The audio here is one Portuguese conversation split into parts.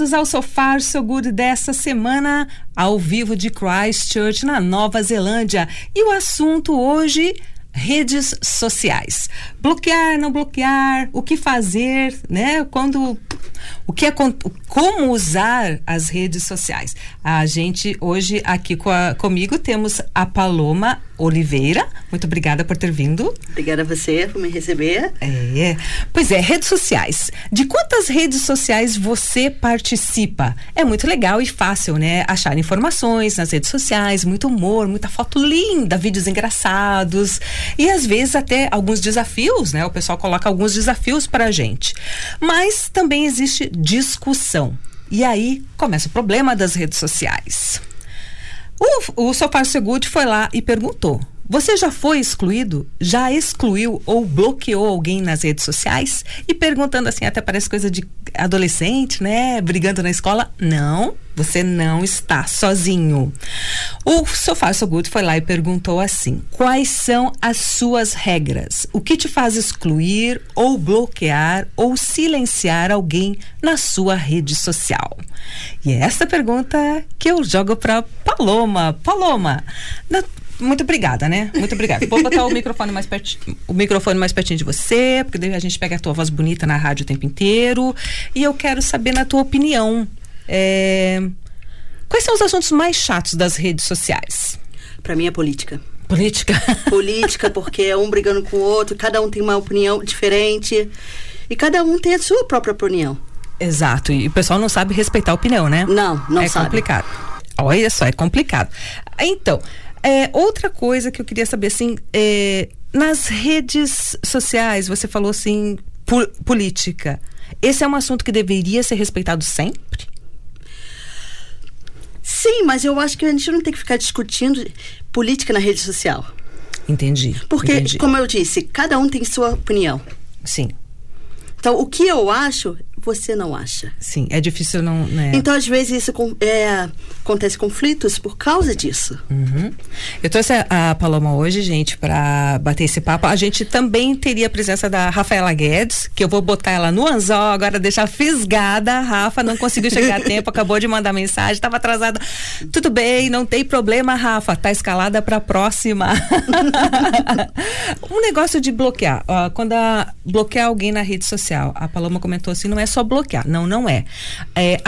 Bem-vindos ao Sofá Seguro dessa semana, ao vivo de Christchurch, na Nova Zelândia. E o assunto hoje redes sociais. Bloquear, não bloquear, o que fazer, né? Quando o que é como usar as redes sociais. A gente hoje aqui com a, comigo temos a Paloma Oliveira. Muito obrigada por ter vindo. Obrigada a você por me receber. É. Pois é, redes sociais. De quantas redes sociais você participa? É muito legal e fácil, né? Achar informações nas redes sociais, muito humor, muita foto linda, vídeos engraçados e às vezes até alguns desafios, né? O pessoal coloca alguns desafios para a gente. Mas também existe discussão. E aí começa o problema das redes sociais. O, o Sofar Segude foi lá e perguntou: Você já foi excluído? Já excluiu ou bloqueou alguém nas redes sociais? E perguntando assim, até parece coisa de adolescente, né? Brigando na escola. Não, você não está sozinho. O Sofá So Good foi lá e perguntou assim: quais são as suas regras? O que te faz excluir ou bloquear ou silenciar alguém na sua rede social? E é essa pergunta que eu jogo para Paloma. Paloma, na, muito obrigada, né? Muito obrigada. Vou botar o microfone mais pertinho, o microfone mais pertinho de você, porque daí a gente pega a tua voz bonita na rádio o tempo inteiro. E eu quero saber na tua opinião. É, quais são os assuntos mais chatos das redes sociais? Para mim é política. Política? Política, porque é um brigando com o outro, cada um tem uma opinião diferente. E cada um tem a sua própria opinião. Exato. E o pessoal não sabe respeitar a opinião, né? Não, não é sabe. É complicado. Olha só, é complicado. Então, é, outra coisa que eu queria saber, assim, é, nas redes sociais, você falou assim, política. Esse é um assunto que deveria ser respeitado sempre? Sim, mas eu acho que a gente não tem que ficar discutindo política na rede social. Entendi. Porque, entendi. como eu disse, cada um tem sua opinião. Sim. Então, o que eu acho, você não acha. Sim, é difícil não. Né? Então, às vezes, isso é, acontece conflitos por causa disso. Uhum. Eu trouxe a, a Paloma hoje, gente, para bater esse papo. A gente também teria a presença da Rafaela Guedes, que eu vou botar ela no anzol, agora deixar fisgada. A Rafa não conseguiu chegar a tempo, acabou de mandar mensagem, estava atrasada. Tudo bem, não tem problema, Rafa, tá escalada para a próxima. um negócio de bloquear. Ó, quando a, bloquear alguém na rede social, a Paloma comentou assim, não é só bloquear. Não, não é. é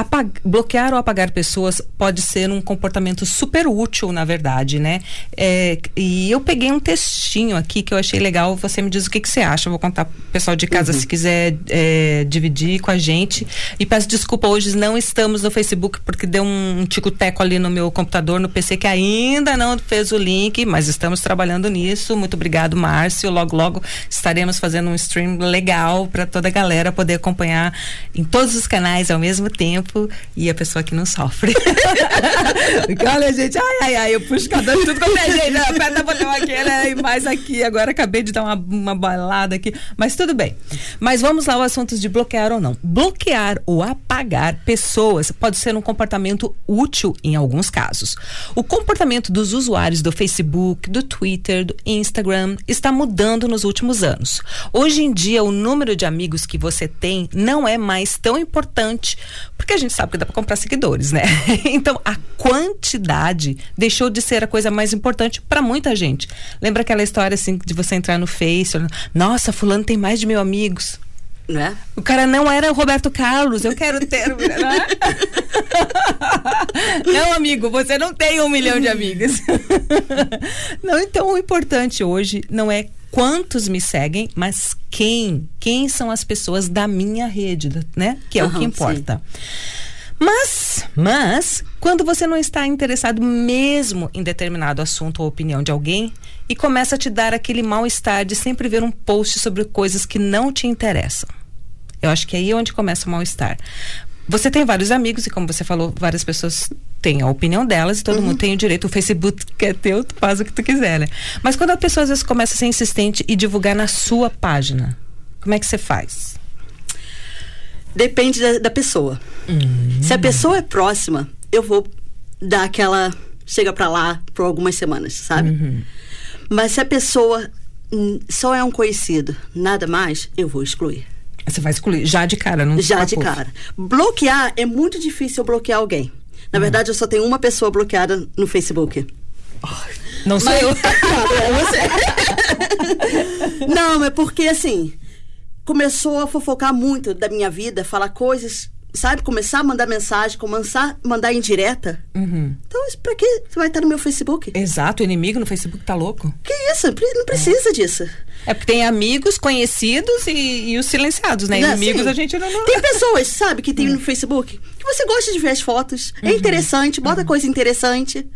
bloquear ou apagar pessoas pode ser um comportamento super útil, na verdade, né? É, e eu peguei um textinho aqui que eu achei legal. Você me diz o que, que você acha. Eu vou contar pro pessoal de casa uhum. se quiser é, dividir com a gente. E peço desculpa, hoje não estamos no Facebook porque deu um tico-teco ali no meu computador, no PC, que ainda não fez o link, mas estamos trabalhando nisso. Muito obrigado, Márcio. Logo, logo estaremos fazendo um stream legal para toda a galera poder acompanhar em todos os canais ao mesmo tempo e a pessoa que não sofre. Olha, gente, ai, ai, ai, eu puxo cada tudo quanto é gente, aperta botão aqui, né, e mais aqui, agora acabei de dar uma, uma balada aqui, mas tudo bem. Mas vamos lá ao assunto de bloquear ou não. Bloquear ou apagar pessoas pode ser um comportamento útil em alguns casos. O comportamento dos usuários do Facebook, do Twitter, do Instagram está mudando nos últimos anos. Hoje em dia, o número de amigos que você tem não é mais tão importante, porque a gente sabe que dá para comprar seguidores, né? então, a quantidade deixou de ser a coisa mais importante para muita gente. Lembra aquela história assim de você entrar no Face, nossa, fulano tem mais de mil amigos. Né? O cara não era o Roberto Carlos, eu quero ter. Né? não, amigo, você não tem um milhão de amigos. não, então o importante hoje não é quantos me seguem, mas quem? Quem são as pessoas da minha rede, né? Que é uhum, o que importa. Sim. Mas, mas, quando você não está interessado mesmo em determinado assunto ou opinião de alguém e começa a te dar aquele mal-estar de sempre ver um post sobre coisas que não te interessam. Eu acho que é aí onde começa o mal-estar. você tem vários amigos e como você falou, várias pessoas têm a opinião delas e todo Uhum. mundo tem o direito. O Facebook é teu, tu faz o que tu quiser, né? Mas quando a pessoa às vezes começa a ser insistente e divulgar na sua página, como é que você faz? Depende da, da pessoa. Se a pessoa é próxima, eu vou dar aquela. Chega pra lá por algumas semanas, sabe? Mas se a pessoa hum, só é um conhecido, nada mais, eu vou excluir. Você vai excluir já de cara, não Já de cara. Bloquear é muito difícil eu bloquear alguém. Na verdade, eu só tenho uma pessoa bloqueada no Facebook. Não sou Mas- eu. Não, mas porque assim, começou a fofocar muito da minha vida, falar coisas, sabe? Começar a mandar mensagem, começar a mandar indireta. Uhum. Então, pra que você vai estar no meu Facebook? Exato, o inimigo no Facebook tá louco. Que isso? Não precisa disso. É porque tem amigos, conhecidos e, e os silenciados, né? Não, Inimigos assim, a gente não. não... Tem pessoas, sabe, que tem no Facebook que você gosta de ver as fotos, é interessante, bota coisa interessante.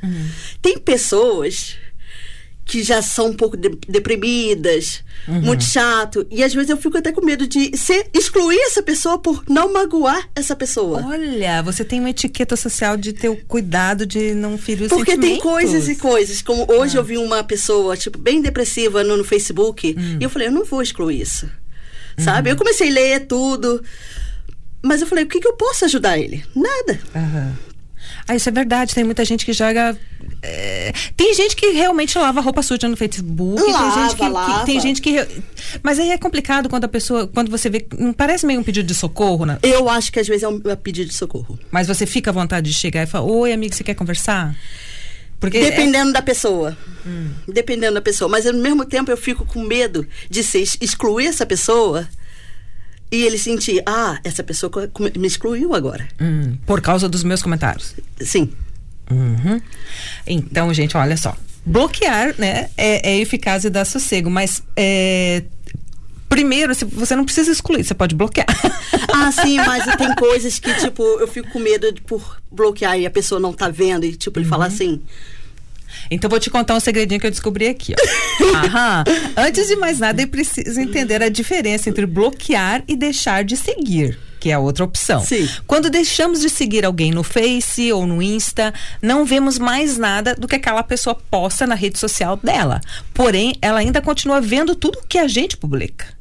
Tem pessoas que já são um pouco de- deprimidas, muito chato, e às vezes eu fico até com medo de ser, excluir essa pessoa por não magoar essa pessoa. Olha, você tem uma etiqueta social de ter o cuidado de não ferir os Porque tem coisas e coisas. Como hoje eu vi uma pessoa, tipo, bem depressiva no, no Facebook. E eu falei, eu não vou excluir isso. Sabe? Eu comecei a ler tudo. Mas eu falei, o que, que eu posso ajudar ele? Nada. Aham. Ah, isso é verdade. Tem muita gente que joga. é, Tem gente que realmente lava roupa suja no Facebook. tem Lava, gente que, que- lava. tem gente que. Mas aí é complicado quando a pessoa. Quando você vê. Não parece meio um pedido de socorro, né? Eu acho que às vezes é um é pedido de socorro. Mas você fica à vontade de chegar e falar: Oi, amigo, você quer conversar? Porque. é- Dependendo da pessoa. Dependendo da pessoa. Mas ao mesmo tempo eu fico com medo de se ex- excluir essa pessoa e ele sentir, ah, essa pessoa me excluiu agora. Hum, por causa dos meus comentários. Sim. Uhum. Então, gente, olha só. Bloquear, né, é, é eficaz e dá sossego, mas é, primeiro, você não precisa excluir, você pode bloquear. Ah, sim, mas tem coisas que, tipo, eu fico com medo de, por bloquear e a pessoa não tá vendo e, tipo, ele falar assim. Então vou te contar um segredinho que eu descobri aqui. Ó. Aham. Antes de mais nada, é preciso entender a diferença entre bloquear e deixar de seguir. Que é a outra opção. Sim. Quando deixamos de seguir alguém no Face ou no Insta, não vemos mais nada do que aquela pessoa posta na rede social dela. Porém, ela ainda continua vendo tudo que a gente publica.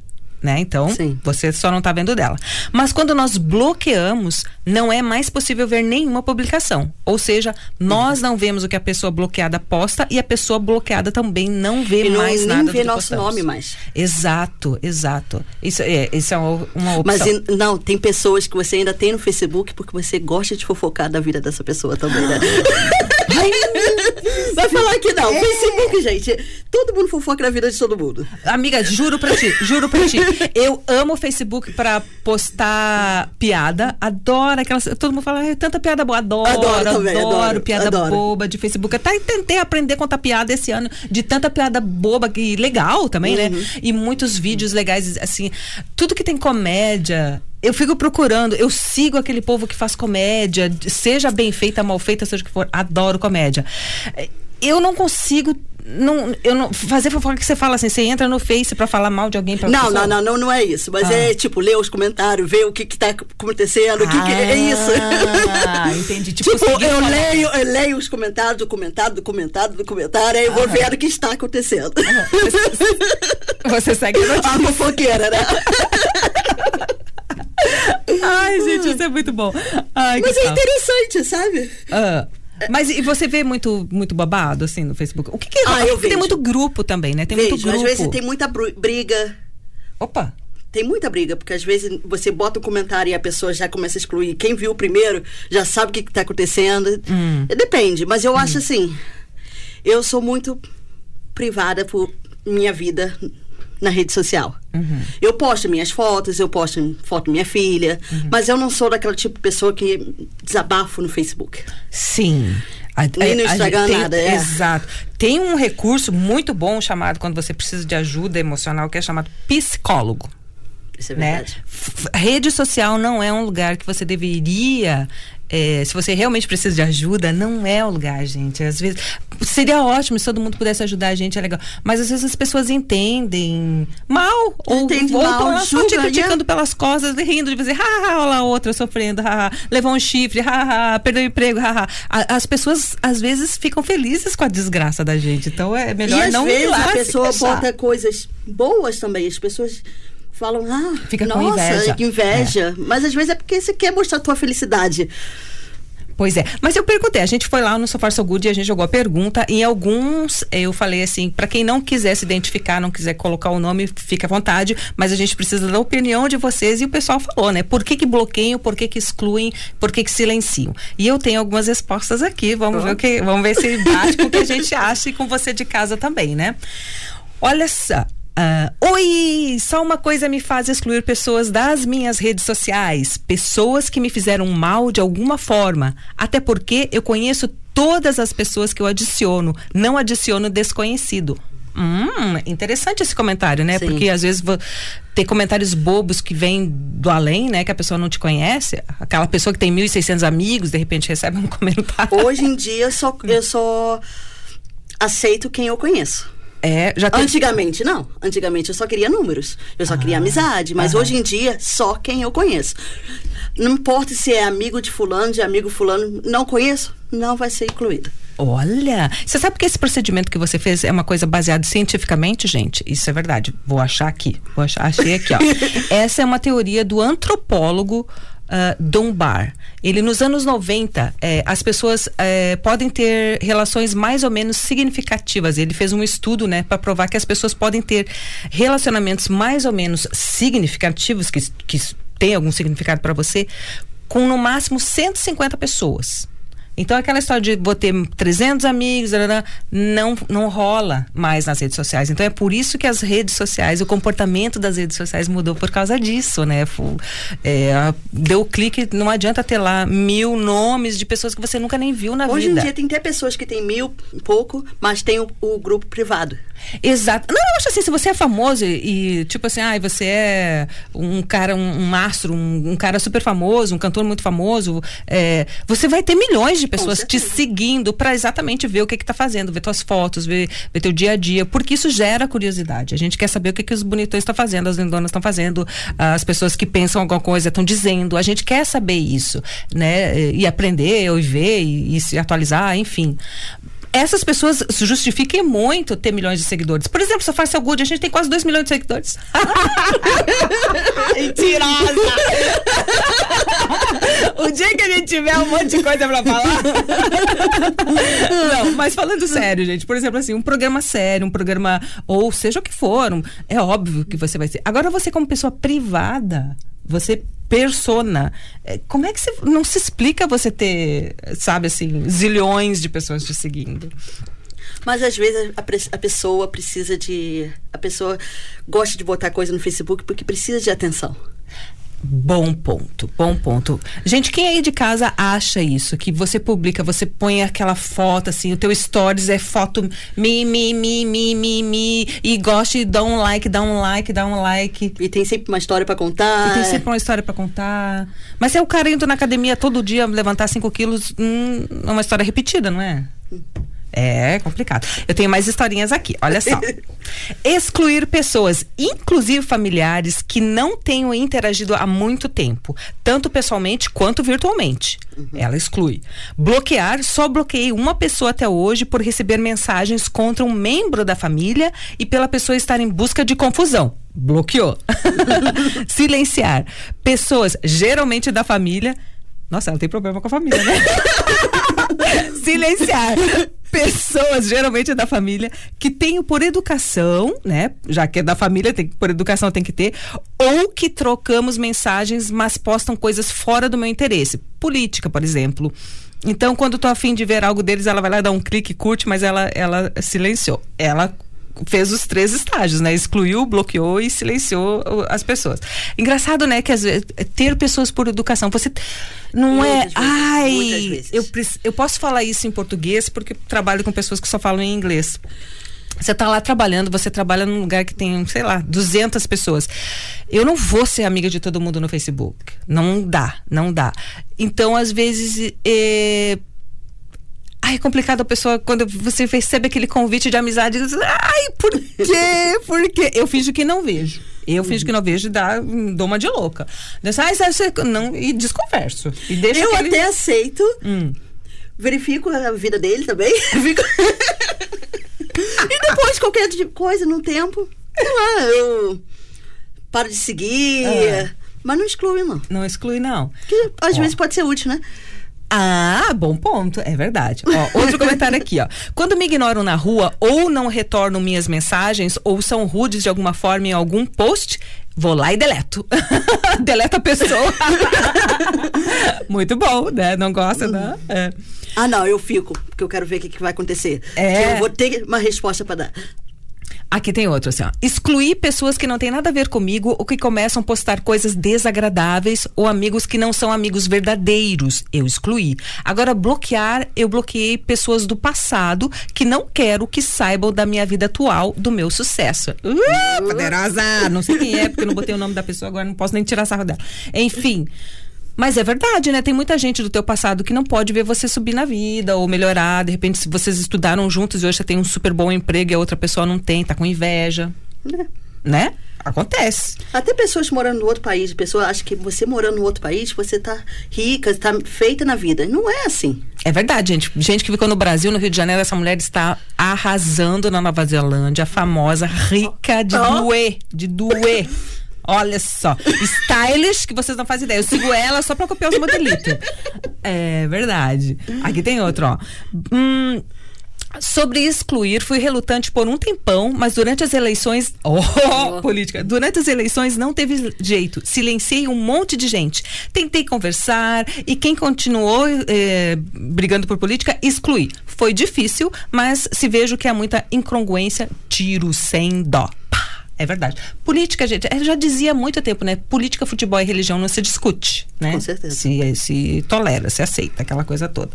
Né? Então, Sim. você só não está vendo dela. Mas quando nós bloqueamos, não é mais possível ver nenhuma publicação. Ou seja, nós não vemos o que a pessoa bloqueada posta e a pessoa bloqueada também não vê não, mais nada do vê nosso postamos. nome mais. Exato, exato. Isso é, isso é uma, opção. Mas não, tem pessoas que você ainda tem no Facebook porque você gosta de fofocar da vida dessa pessoa também, né? Vai falar que não. Facebook, gente. Todo mundo fofoca da vida de todo mundo. Amiga, juro pra ti, juro pra ti. Eu amo o Facebook pra postar piada. Adoro aquelas. Todo mundo fala, "Ai, tanta piada boa. Adoro, Adoro também, adoro, piada adoro. boba de Facebook. Até tentei aprender a contar piada esse ano, de tanta piada boba e legal também, Uhum. né? E muitos vídeos legais, assim. Tudo que tem comédia. Eu fico procurando, eu sigo aquele povo que faz comédia, seja bem feita, mal feita, seja o que for, adoro comédia. Eu não consigo não, eu não fazer fofoca que você fala assim, você entra no Face pra falar mal de alguém pra Não, não, não, não, não é isso. Mas Ah. é tipo, ler os comentários, ver o que, que tá acontecendo, o que, que é isso. Ah, entendi. Tipo, Tipo, eu falar- leio, eu leio os comentários do comentário, do comentário, do comentário, aí eu vou vendo o que está acontecendo. Você segue a notícia. A fofoqueira, né? Ai, gente, isso é muito bom. Ai, Mas é tal. interessante, sabe? Ah, mas e você vê muito, muito babado, assim, no Facebook? O que que Ah, eu tem vejo. muito grupo também, né? Tem muito Vejo, grupo. às vezes tem muita briga. Opa. Tem muita briga, porque às vezes você bota um comentário e a pessoa já começa a excluir. Quem viu primeiro já sabe o que está acontecendo. Hum. Depende, mas eu acho assim. Eu sou muito privada por minha vida na rede social. Uhum. Eu posto minhas fotos, eu posto foto da minha filha, Uhum. mas eu não sou daquela tipo de pessoa que desabafo no Facebook. Sim. A- Nem no a- a- Instagram, tem- nada, é. Exato. Tem um recurso muito bom chamado quando você precisa de ajuda emocional, que é chamado psicólogo. Isso é né? verdade. F- Rede social não é um lugar que você deveria é, se você realmente precisa de ajuda, não é o lugar, gente. Às vezes seria ótimo se todo mundo pudesse ajudar a gente, é legal. Mas às vezes as pessoas entendem mal ou Entende voltam mal, lá só te criticando né? pelas costas, rindo de dizer, haha, olha lá outra sofrendo, haha, levou um chifre, haha, perdeu o emprego, haha. As pessoas às vezes ficam felizes com a desgraça da gente. Então é melhor e às não ir vezes lá a pessoa bota coisas boas também. As pessoas falam, ah, Fica com nossa, inveja. que inveja. Mas às vezes é porque você quer mostrar a tua felicidade. Pois é, mas eu perguntei, a gente foi lá no Sofar So Good e a gente jogou a pergunta, e alguns eu falei assim, para quem não quiser se identificar, não quiser colocar o nome, fica à vontade, mas a gente precisa da opinião de vocês e o pessoal falou, né? Por que que bloqueiam, por que que excluem, por que que silenciam? E eu tenho algumas respostas aqui, vamos ver o que, vamos ver se bate com o que a gente acha e com você de casa também, né? Olha só. Ah, Oi! Só uma coisa me faz excluir pessoas das minhas redes sociais. Pessoas que me fizeram mal de alguma forma. Até porque eu conheço todas as pessoas que eu adiciono. Não adiciono desconhecido. Hum, interessante esse comentário, né? Sim. Porque às vezes ter comentários bobos que vêm do além, né? Que a pessoa não te conhece. Aquela pessoa que tem 1.600 amigos, de repente recebe um comentário. Hoje em dia eu só, eu só aceito quem eu conheço. É, já tem... Antigamente, não. Antigamente eu só queria números. Eu só queria amizade. Mas aham. hoje em dia, só quem eu conheço. Não importa se é amigo de fulano, de amigo fulano, não conheço, não vai ser incluído. Olha, você sabe que esse procedimento que você fez é uma coisa baseada cientificamente, gente? Isso é verdade. Vou achar aqui. Vou achar, achei aqui, ó. Essa é uma teoria do antropólogo ah, Dunbar. Ele, nos anos 90, eh, as pessoas eh, podem ter relações mais ou menos significativas. Ele fez um estudo, né, para provar que as pessoas podem ter relacionamentos mais ou menos significativos, que, que tem algum significado para você, com no máximo 150 pessoas. Então aquela história de vou ter 300 amigos, arará, não não rola mais nas redes sociais. Então é por isso que as redes sociais, o comportamento das redes sociais mudou por causa disso, né? É, deu o clique, não adianta ter lá mil nomes de pessoas que você nunca nem viu na Hoje vida. em dia tem até pessoas que têm mil pouco, mas tem o, o grupo privado. Exato. Não, eu acho assim, se você é famoso e, e, tipo assim, ai, você é um cara, um, um astro, um, um cara super famoso, um cantor muito famoso, é, você vai ter milhões de pessoas te seguindo para exatamente ver o que que tá fazendo, ver tuas fotos, ver, ver teu dia a dia, porque isso gera curiosidade. A gente quer saber o que que os bonitões estão fazendo, as lindonas estão fazendo, as pessoas que pensam alguma coisa estão dizendo. A gente quer saber isso, né? E aprender, ou ver e, e se atualizar, enfim essas pessoas justifiquem muito ter milhões de seguidores. Por exemplo, se eu faço Good, a gente tem quase 2 milhões de seguidores. Mentirosa! o dia que a gente tiver um monte de coisa pra falar. Não, mas falando sério, gente, por exemplo, assim, um programa sério, um programa, ou seja o que for, um- é óbvio que você vai ser. Agora, você, como pessoa privada, você persona, é, como é que você não se explica você ter, sabe assim, zilhões de pessoas te seguindo? Mas às vezes a, a pessoa precisa de. A pessoa gosta de botar coisa no Facebook porque precisa de atenção. Bom ponto, bom ponto. Gente, quem aí de casa acha isso? Que você publica, você põe aquela foto assim, o teu stories é foto mi, mi, mi, mi, mi, mi, e gosta e dá um like, dá um like, dá um like. E tem sempre uma história pra contar. E tem sempre uma história pra contar. Mas se é o cara indo na academia todo dia levantar 5 quilos, hum, é uma história repetida, não é? É complicado. Eu tenho mais historinhas aqui, olha só. Excluir pessoas, inclusive familiares, que não tenham interagido há muito tempo, tanto pessoalmente quanto virtualmente. Ela exclui. Bloquear, só bloqueei uma pessoa até hoje por receber mensagens contra um membro da família e pela pessoa estar em busca de confusão. Bloqueou. Silenciar. Pessoas, geralmente da família. Nossa, ela tem problema com a família, né? Silenciar pessoas, geralmente da família, que tenho por educação, né? Já que é da família, tem, por educação tem que ter, ou que trocamos mensagens, mas postam coisas fora do meu interesse. Política, por exemplo. Então, quando tô afim de ver algo deles, ela vai lá dar um clique, curte, mas ela, ela silenciou. Ela fez os três estágios, né? Excluiu, bloqueou e silenciou as pessoas. Engraçado, né? Que às vezes ter pessoas por educação, você não Muitas é, vezes, ai, eu eu posso falar isso em português porque trabalho com pessoas que só falam em inglês. Você tá lá trabalhando, você trabalha num lugar que tem, sei lá, 200 pessoas. Eu não vou ser amiga de todo mundo no Facebook. Não dá, não dá. Então, às vezes, é... Ai, é complicado a pessoa, quando você recebe aquele convite de amizade, ai, por quê? Por quê? Eu finjo que não vejo. Eu uhum. finjo que não vejo e dá, dou uma de louca. Diz, ai, você, não, e desconverso. E deixa eu aquele... até aceito. Hum. Verifico a vida dele também. E depois, qualquer coisa no tempo, sei lá, eu paro de seguir. Ah. Mas não exclui, não. Não exclui, não. Porque às Ó. vezes pode ser útil, né? Ah, bom ponto, é verdade. Ó, outro comentário aqui, ó. Quando me ignoram na rua ou não retornam minhas mensagens ou são rudes de alguma forma em algum post, vou lá e deleto. Deleta a pessoa. Muito bom, né? Não gosta, né? É. Ah, não, eu fico, porque eu quero ver o que, que vai acontecer. É. Eu vou ter uma resposta para dar. Aqui tem outro, assim, ó. Excluir pessoas que não têm nada a ver comigo ou que começam a postar coisas desagradáveis ou amigos que não são amigos verdadeiros. Eu excluí. Agora, bloquear, eu bloqueei pessoas do passado que não quero que saibam da minha vida atual, do meu sucesso. Uh, poderosa! Não sei quem é, porque eu não botei o nome da pessoa agora, não posso nem tirar sarro dela. Enfim. Mas é verdade, né? Tem muita gente do teu passado que não pode ver você subir na vida ou melhorar. De repente, se vocês estudaram juntos e hoje você tem um super bom emprego e a outra pessoa não tem, tá com inveja. É. Né? Acontece. Até pessoas morando no outro país, pessoa acha que você morando no outro país, você tá rica, tá feita na vida. Não é assim. É verdade, gente. Gente que ficou no Brasil, no Rio de Janeiro, essa mulher está arrasando na Nova Zelândia, a famosa rica de oh. doer, de doer. Olha só. Stylish, que vocês não fazem ideia. Eu sigo ela só pra copiar os modelitos. É verdade. Aqui tem outro, ó. Hum, Sobre excluir, fui relutante por um tempão, mas durante as eleições. Oh, oh, política! Durante as eleições não teve jeito. Silenciei um monte de gente. Tentei conversar e quem continuou eh, brigando por política, excluí. Foi difícil, mas se vejo que há muita incongruência, tiro sem dó. É verdade. Política, gente, eu já dizia há muito tempo, né? Política, futebol e religião não se discute, né? Com certeza. Se, se tolera, se aceita, aquela coisa toda.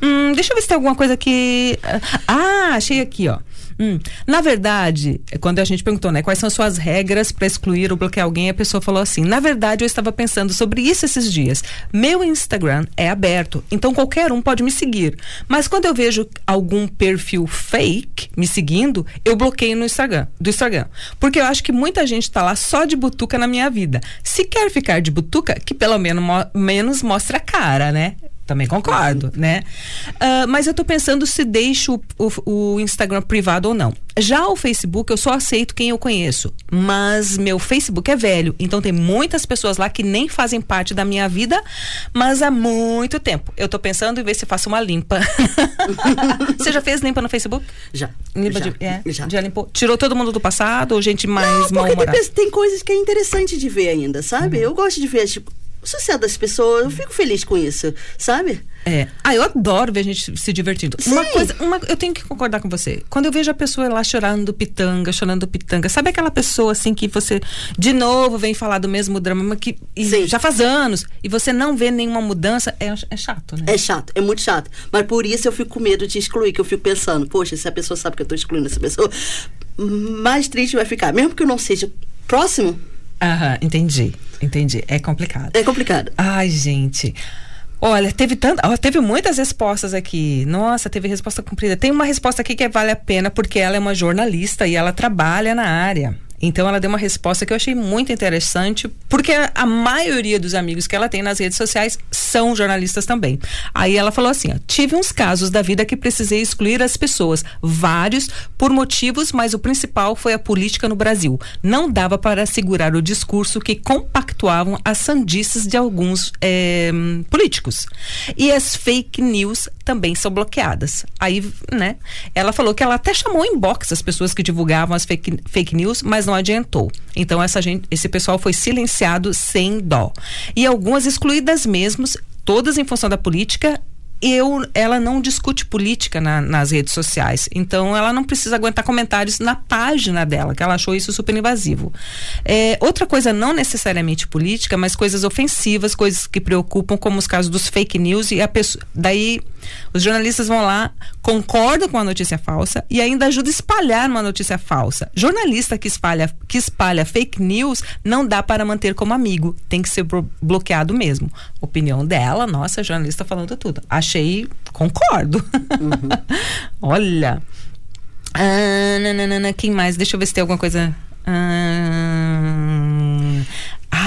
Hum, deixa eu ver se tem alguma coisa que. Ah, achei aqui, ó. Hum. Na verdade, quando a gente perguntou, né, quais são suas regras para excluir ou bloquear alguém, a pessoa falou assim: na verdade, eu estava pensando sobre isso esses dias. Meu Instagram é aberto, então qualquer um pode me seguir. Mas quando eu vejo algum perfil fake me seguindo, eu bloqueio no Instagram, do Instagram. Porque eu acho que muita gente está lá só de butuca na minha vida. Se quer ficar de butuca, que pelo menos, mo menos mostre a cara, né? Também concordo, né? Uh, mas eu tô pensando se deixo o, o, o, Instagram privado ou não. Já o Facebook, eu só aceito quem eu conheço. Mas meu Facebook é velho. Então tem muitas pessoas lá que nem fazem parte da minha vida, mas há muito tempo. Eu tô pensando em ver se faço uma limpa. Você já fez limpa no Facebook? Já. Limpa já, de, é, já. já limpou? Tirou todo mundo do passado ou gente mais Não, porque tem, tem, coisas que é interessante de ver ainda, sabe? Uhum. Eu gosto de ver, tipo, o sucesso das pessoas, eu fico feliz com isso, sabe? É. Ah, eu adoro ver a gente se divertindo. Sim. Uma coisa, uma, eu tenho que concordar com você. Quando eu vejo a pessoa lá chorando pitanga, chorando pitanga, sabe aquela pessoa assim que você de novo vem falar do mesmo drama que já faz anos e você não vê nenhuma mudança, é, é chato, né? É chato, é muito chato. Mas por isso eu fico com medo de excluir, que eu fico pensando, poxa, se a pessoa sabe que eu tô excluindo essa pessoa, mais triste vai ficar. Mesmo que eu não seja próximo, Aham, entendi. Entendi. É complicado. É complicado. Ai, gente. Olha, teve tanta, teve muitas respostas aqui. Nossa, teve resposta cumprida. Tem uma resposta aqui que vale a pena porque ela é uma jornalista e ela trabalha na área. Então ela deu uma resposta que eu achei muito interessante, porque a, maioria dos amigos que ela tem nas redes sociais são jornalistas também. Aí ela falou assim: ó, tive uns casos da vida que precisei excluir as pessoas, vários por motivos, mas o principal foi a política no Brasil. Não dava para segurar o discurso que compactuavam as sandices de alguns é, políticos. E as fake news também são bloqueadas. Aí, né? Ela falou que ela até chamou em box as pessoas que divulgavam as fake, fake news, mas não não adiantou. Então essa gente, esse pessoal foi silenciado sem dó. E algumas excluídas mesmos, todas em função da política eu, ela não discute política na, nas redes sociais. Então, ela não precisa aguentar comentários na página dela, que ela achou isso super invasivo. É, outra coisa, não necessariamente política, mas coisas ofensivas, coisas que preocupam, como os casos dos fake news, e a pessoa. Daí Os jornalistas vão lá, concordam com a notícia falsa e ainda ajudam a espalhar uma notícia falsa. Jornalista que espalha, que espalha fake news não dá para manter como amigo, tem que ser bloqueado mesmo. Opinião dela, nossa, jornalista falando tudo. Achei, concordo. Uhum. Olha. Ah, nananana, quem mais? Deixa eu ver se tem alguma coisa. Ah,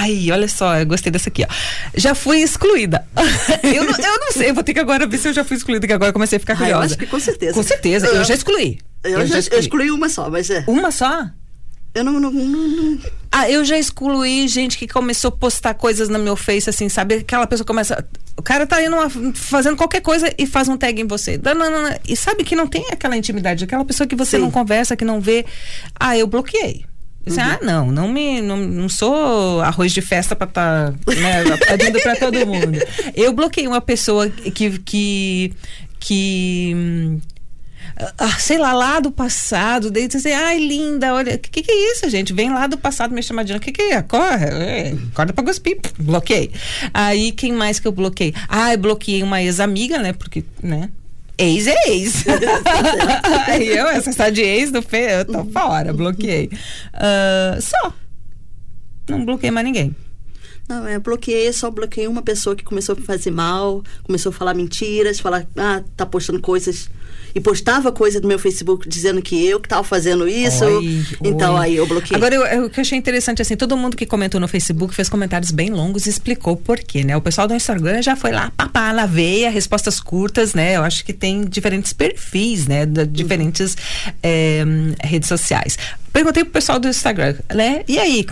ai, olha só, eu gostei dessa aqui, ó. Já fui excluída. eu, não, eu não sei, vou ter que agora ver se eu já fui excluída, que agora comecei a ficar curiosa. Ah, eu acho que com certeza. Com certeza, eu, eu já excluí. Eu, eu já, excluí. eu excluí uma só, mas é. Uma só? Eu não, não, não, não, Ah, eu já excluí gente que começou a postar coisas no meu Face, assim, sabe? Aquela pessoa começa. O cara tá indo uma, fazendo qualquer coisa e faz um tag em você. E sabe que não tem aquela intimidade, aquela pessoa que você Sim. não conversa, que não vê. Ah, eu bloqueei. Disse, uhum. Ah, não, não me não, não sou arroz de festa para estar tá, né, pedindo para todo mundo. Eu bloqueei uma pessoa que que que ah, sei lá, lá do passado, daí você ai, linda, olha, o que, que é isso, gente? Vem lá do passado me chamar de o que, que é? Corre, é, acorda pra cuspir, bloqueei. Aí, quem mais que eu bloqueei? Ah, eu bloqueei uma ex-amiga, né? Porque, né? Ex é ex. Aí eu, essa está de ex do Fê, eu tô fora, bloqueei. Uh, só. Não bloqueei mais ninguém. Não, é, bloqueei, só bloqueei uma pessoa que começou a fazer mal, começou a falar mentiras, falar, ah, tá postando coisas e postava coisa no meu Facebook dizendo que eu que estava fazendo isso. Oi, então oi. aí eu bloqueei. Agora, eu, o que eu achei interessante, assim, todo mundo que comentou no Facebook fez comentários bem longos e explicou por quê, né? O pessoal do Instagram já foi lá, papá, na veia, respostas curtas, né? Eu acho que tem diferentes perfis, né? De diferentes uhum. é, redes sociais. Perguntei pro pessoal do Instagram, né? E aí?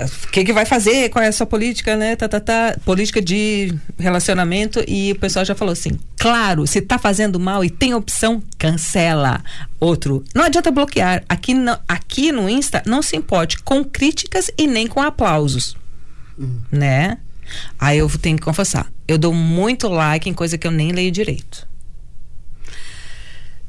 O que, que vai fazer, qual é a sua política, né? Tá, tá, tá, política de relacionamento e o pessoal já falou assim: claro, se tá fazendo mal e tem opção, cancela. Outro, não adianta bloquear. Aqui, não, aqui no Insta não se importe com críticas e nem com aplausos. Hum. Né? Aí eu tenho que confessar, eu dou muito like em coisa que eu nem leio direito.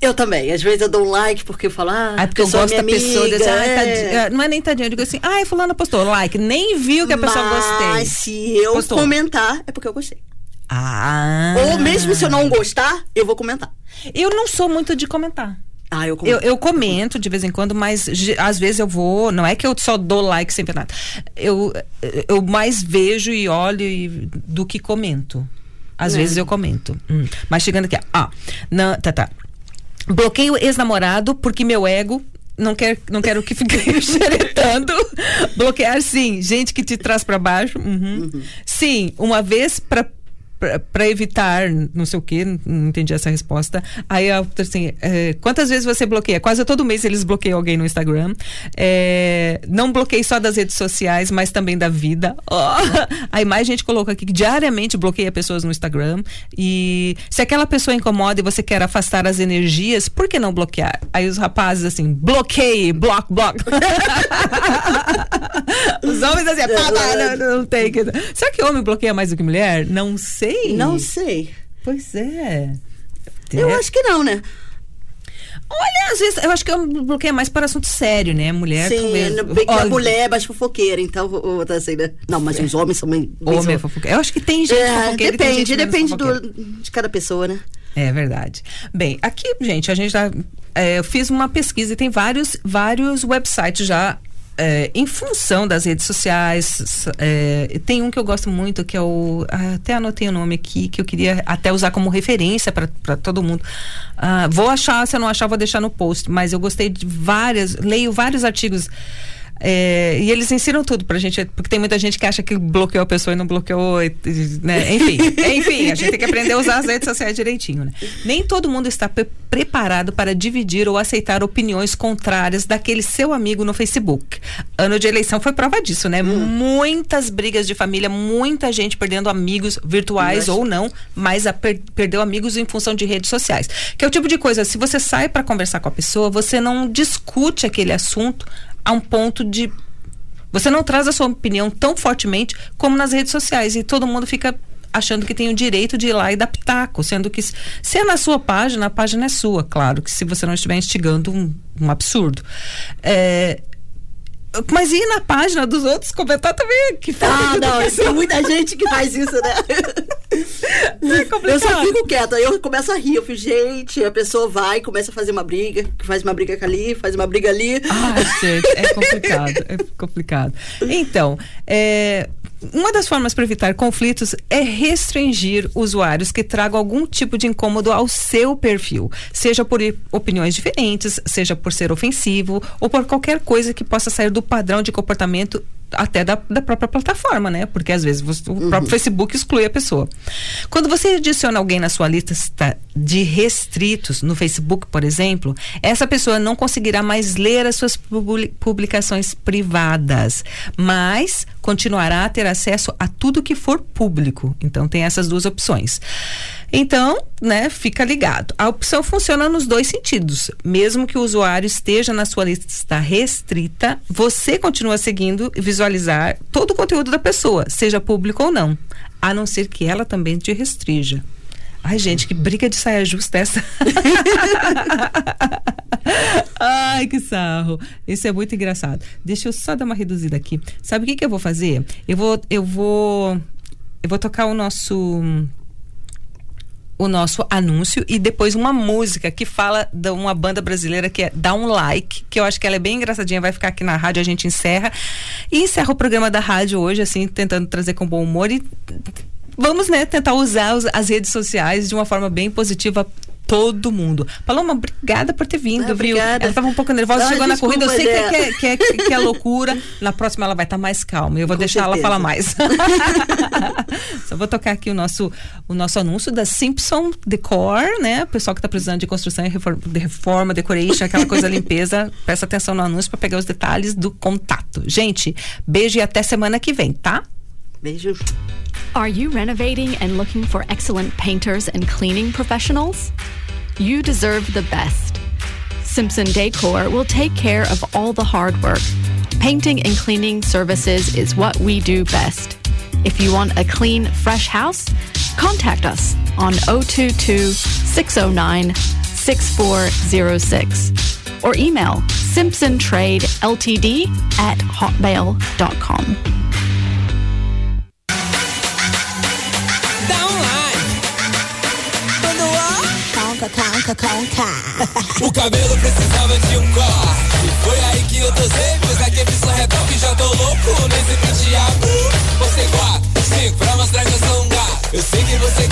Eu também. Às vezes eu dou um like porque eu falo, ah, ah porque eu gosto da pessoa. Desse, ah, é. não é nem tadinho. Eu digo assim, ah, fulano postou like. Nem viu que a pessoa gostei. Mas se eu postou. comentar, é porque eu gostei. Ah. Ou mesmo se eu não gostar, eu vou comentar. Eu não sou muito de comentar. Ah, eu comento. Eu, eu, comento de vez em quando, mas às vezes eu vou. Não é que eu só dou like sempre nada. Eu, eu mais vejo e olho e, do que comento. Às é. vezes eu comento. Hum. Mas chegando aqui, ah, não, tá, tá. Bloqueio ex-namorado porque meu ego não quer não quero que fique xeretando. Bloquear sim, gente que te traz para baixo. Uhum. Uhum. Sim, uma vez para para evitar não sei o que, não entendi essa resposta. Aí assim, é, quantas vezes você bloqueia? Quase todo mês eles bloqueiam alguém no Instagram. É, não bloqueei só das redes sociais, mas também da vida. Oh. Aí mais gente coloca aqui que diariamente bloqueia pessoas no Instagram. E se aquela pessoa incomoda e você quer afastar as energias, por que não bloquear? Aí os rapazes assim, bloqueie, block, block. os homens assim, pá, não, não tem. Será que homem bloqueia mais do que mulher? Não sei sei. Não sei. Pois é. Eu é. acho que não, né? Olha, às vezes eu acho que eu bloqueio mais para assunto sério, né? Mulher. Sim, talvez, bem que a mulher é mais fofoqueira, então vou tá assim, né? Não, mas é. os homens são bem. Homem é fofoqueiro. Eu acho que tem gente é, fofoqueira. Depende, depende do, de cada pessoa, né? É verdade. Bem, aqui, gente, a gente já. É, eu fiz uma pesquisa e tem vários, vários websites já é, em função das redes sociais, é, tem um que eu gosto muito, que é o. Ah, até anotei o nome aqui, que eu queria até usar como referência para todo mundo. Ah, vou achar, se eu não achar, vou deixar no post, mas eu gostei de várias, leio vários artigos é, e eles ensinam tudo pra gente, porque tem muita gente que acha que bloqueou a pessoa e não bloqueou, né? Enfim, enfim, a gente tem que aprender a usar as redes sociais direitinho, né? Nem todo mundo está pre preparado para dividir ou aceitar opiniões contrárias daquele seu amigo no Facebook. Ano de eleição foi prova disso, né? Hum. Muitas brigas de família, muita gente perdendo amigos virtuais ou não, mas per perdeu amigos em função de redes sociais. Que é o tipo de coisa, se você sai para conversar com a pessoa, você não discute aquele assunto a um ponto de você não traz a sua opinião tão fortemente como nas redes sociais e todo mundo fica achando que tem o direito de ir lá e dar pitaco, sendo que se é na sua página, a página é sua, claro, que se você não estiver instigando um, um absurdo. É, Mas ir na página dos outros comentar também que Ah, não, tem muita gente que faz isso, né? É eu só fico quieta, eu começo a rir, eu fico, gente, a pessoa vai, começa a fazer uma briga, faz uma briga ali, faz uma briga ali. Ah, gente, é complicado, é complicado. Então, é, uma das formas para evitar conflitos é restringir usuários que tragam algum tipo de incômodo ao seu perfil, seja por opiniões diferentes, seja por ser ofensivo ou por qualquer coisa que possa sair do padrão de comportamento até da, da própria plataforma, né? Porque às vezes você, o uhum. próprio Facebook exclui a pessoa. Quando você adiciona alguém na sua lista de restritos no Facebook, por exemplo, essa pessoa não conseguirá mais ler as suas publicações privadas, mas continuará a ter acesso a tudo que for público. Então tem essas duas opções. Então, né, fica ligado. A opção funciona nos dois sentidos. Mesmo que o usuário esteja na sua lista restrita, você continua seguindo e visualizar todo o conteúdo da pessoa, seja público ou não, a não ser que ela também te restrija. Ai, gente, que briga de saia justa essa. Ai, que sarro. Isso é muito engraçado. Deixa eu só dar uma reduzida aqui. Sabe o que, que eu vou fazer? Eu vou, eu vou, eu vou tocar o nosso o nosso anúncio e depois uma música que fala de uma banda brasileira que é Dá um Like, que eu acho que ela é bem engraçadinha, vai ficar aqui na rádio, a gente encerra. E encerra o programa da rádio hoje, assim, tentando trazer com bom humor e vamos, né, tentar usar as redes sociais de uma forma bem positiva todo mundo. Paloma, obrigada por ter vindo, ah, viu? Ela estava um pouco nervosa, Não, chegou na corrida, eu sei que é, que, é, que é, loucura. Na próxima ela vai estar tá mais calma. Eu vou Com deixar certeza. ela falar mais. Só vou tocar aqui o nosso, o nosso anúncio da Simpson Decor, né? O pessoal que está precisando de construção e reforma, de reforma, decoration, aquela coisa limpeza, presta atenção no anúncio para pegar os detalhes do contato. Gente, beijo e até semana que vem, tá? Beijos. Are you renovating and looking for excellent painters and cleaning professionals? You deserve the best. Simpson Decor will take care of all the hard work. Painting and cleaning services is what we do best. If you want a clean, fresh house, contact us on 022 609 6406 or email simpsontradeltd at hotmail.com. O cabelo precisava de um corte. Foi aí que eu dosei, pois aqui é piso retoque. Já tô louco nesse penteado. Você quatro, cinco, pra mostrar que eu sou um gato. Eu sei que você